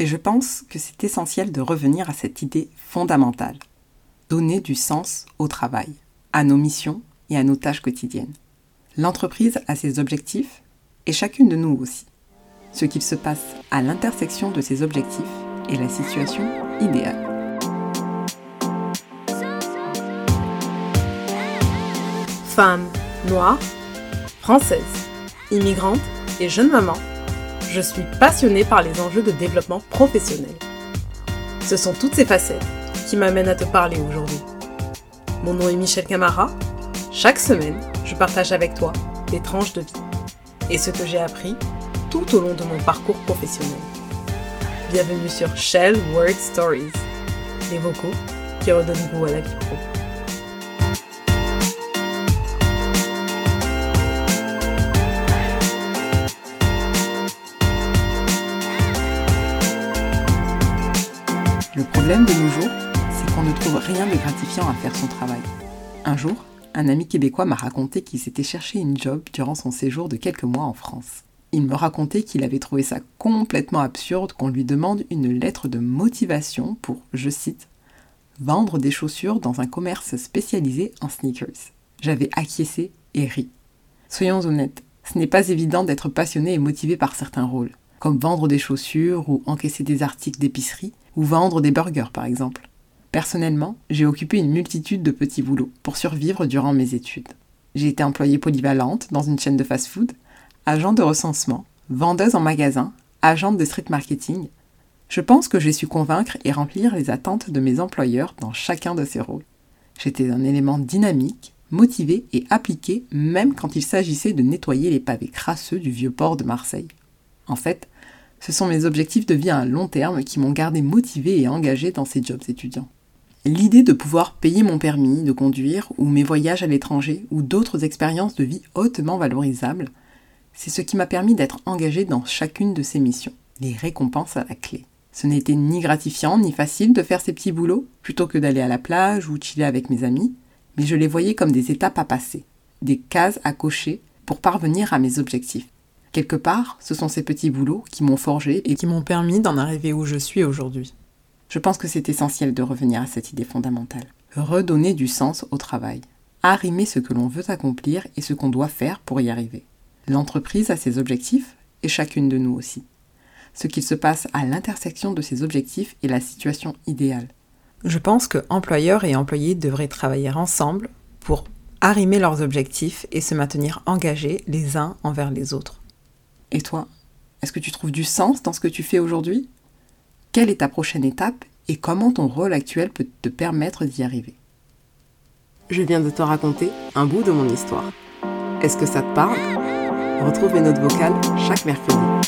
Et je pense que c'est essentiel de revenir à cette idée fondamentale. Donner du sens au travail, à nos missions et à nos tâches quotidiennes. L'entreprise a ses objectifs et chacune de nous aussi. Ce qu'il se passe à l'intersection de ces objectifs est la situation idéale. Femme, noire, française, immigrante et jeune maman, je suis passionnée par les enjeux de développement professionnel. Ce sont toutes ces facettes qui m'amènent à te parler aujourd'hui. Mon nom est Michel Camara. Chaque semaine, je partage avec toi des tranches de vie et ce que j'ai appris tout au long de mon parcours professionnel. Bienvenue sur Shell Word Stories, les vocaux qui redonnent goût à la vie pro. Problème de nos jours, c'est qu'on ne trouve rien de gratifiant à faire son travail. Un jour, un ami québécois m'a raconté qu'il s'était cherché une job durant son séjour de quelques mois en France. Il me racontait qu'il avait trouvé ça complètement absurde qu'on lui demande une lettre de motivation pour, je cite, vendre des chaussures dans un commerce spécialisé en sneakers. J'avais acquiescé et ri. Soyons honnêtes, ce n'est pas évident d'être passionné et motivé par certains rôles, comme vendre des chaussures ou encaisser des articles d'épicerie ou vendre des burgers par exemple. Personnellement, j'ai occupé une multitude de petits boulots pour survivre durant mes études. J'ai été employée polyvalente dans une chaîne de fast-food, agent de recensement, vendeuse en magasin, agente de street marketing. Je pense que j'ai su convaincre et remplir les attentes de mes employeurs dans chacun de ces rôles. J'étais un élément dynamique, motivé et appliqué même quand il s'agissait de nettoyer les pavés crasseux du vieux port de Marseille. En fait, ce sont mes objectifs de vie à long terme qui m'ont gardé motivé et engagé dans ces jobs étudiants. L'idée de pouvoir payer mon permis de conduire ou mes voyages à l'étranger ou d'autres expériences de vie hautement valorisables, c'est ce qui m'a permis d'être engagé dans chacune de ces missions, les récompenses à la clé. Ce n'était ni gratifiant ni facile de faire ces petits boulots, plutôt que d'aller à la plage ou chiller avec mes amis, mais je les voyais comme des étapes à passer, des cases à cocher pour parvenir à mes objectifs. Quelque part, ce sont ces petits boulots qui m'ont forgé et qui m'ont permis d'en arriver où je suis aujourd'hui. Je pense que c'est essentiel de revenir à cette idée fondamentale. Redonner du sens au travail. Arrimer ce que l'on veut accomplir et ce qu'on doit faire pour y arriver. L'entreprise a ses objectifs et chacune de nous aussi. Ce qu'il se passe à l'intersection de ces objectifs est la situation idéale. Je pense que employeurs et employés devraient travailler ensemble pour arrimer leurs objectifs et se maintenir engagés les uns envers les autres. Et toi, est-ce que tu trouves du sens dans ce que tu fais aujourd'hui? Quelle est ta prochaine étape et comment ton rôle actuel peut te permettre d'y arriver? Je viens de te raconter un bout de mon histoire. Est-ce que ça te parle? Retrouve mes notes vocales chaque mercredi.